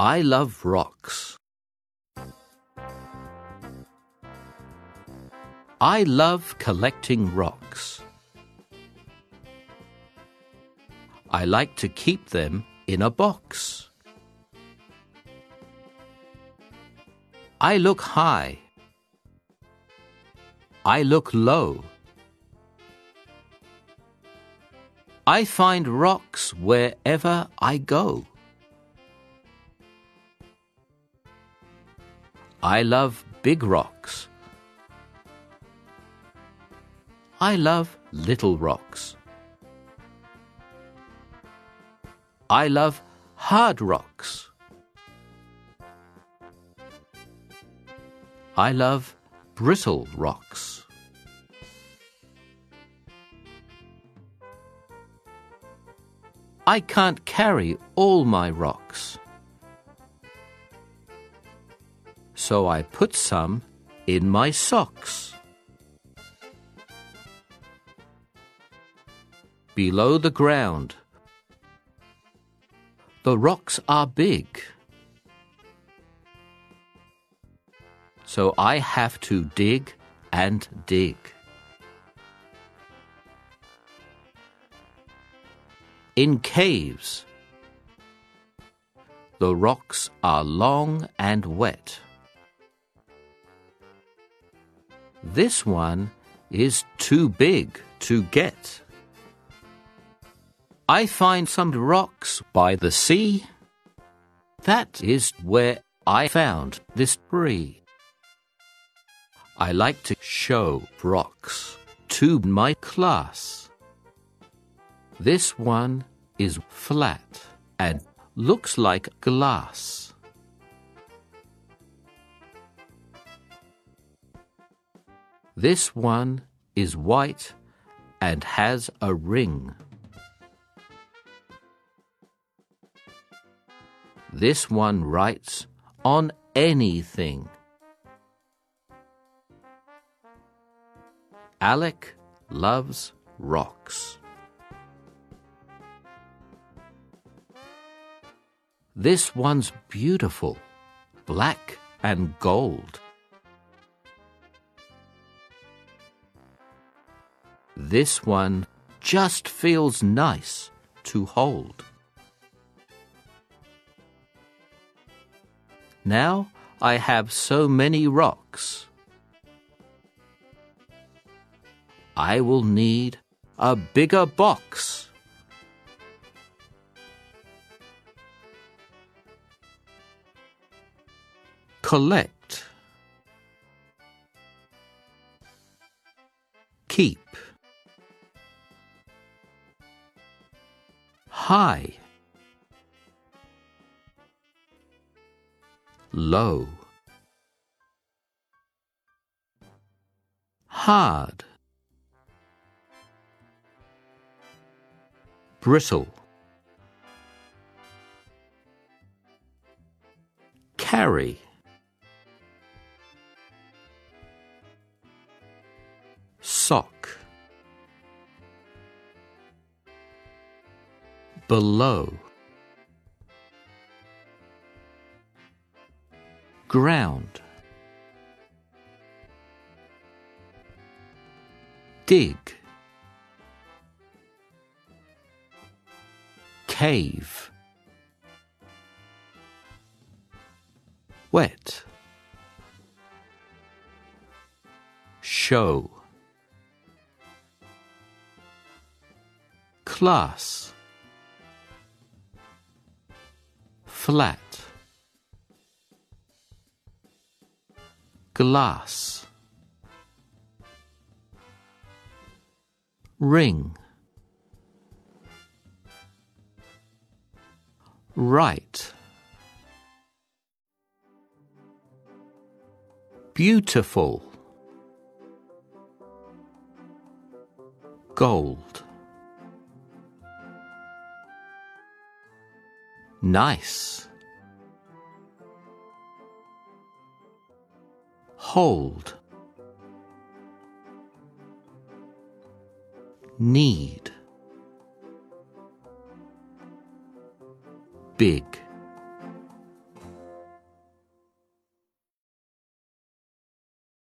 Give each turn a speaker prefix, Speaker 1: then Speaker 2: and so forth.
Speaker 1: I love rocks. I love collecting rocks. I like to keep them in a box. I look high. I look low. I find rocks wherever I go. I love big rocks. I love little rocks. I love hard rocks. I love brittle rocks. I can't carry all my rocks. So I put some in my socks. Below the ground, the rocks are big. So I have to dig and dig. In caves, the rocks are long and wet. This one is too big to get. I find some rocks by the sea. That is where I found this tree. I like to show rocks to my class. This one is flat and looks like glass. This one is white and has a ring. This one writes on anything. Alec loves rocks. This one's beautiful, black and gold. This one just feels nice to hold. Now I have so many rocks. I will need a bigger box. Collect. Keep. High. Low. Hard. Brittle. Carry. Below. Ground. Dig. Cave. Wet. Show. Class. Flat. Glass. Ring. Write. Beautiful. Gold. Nice. Hold. Need. Big.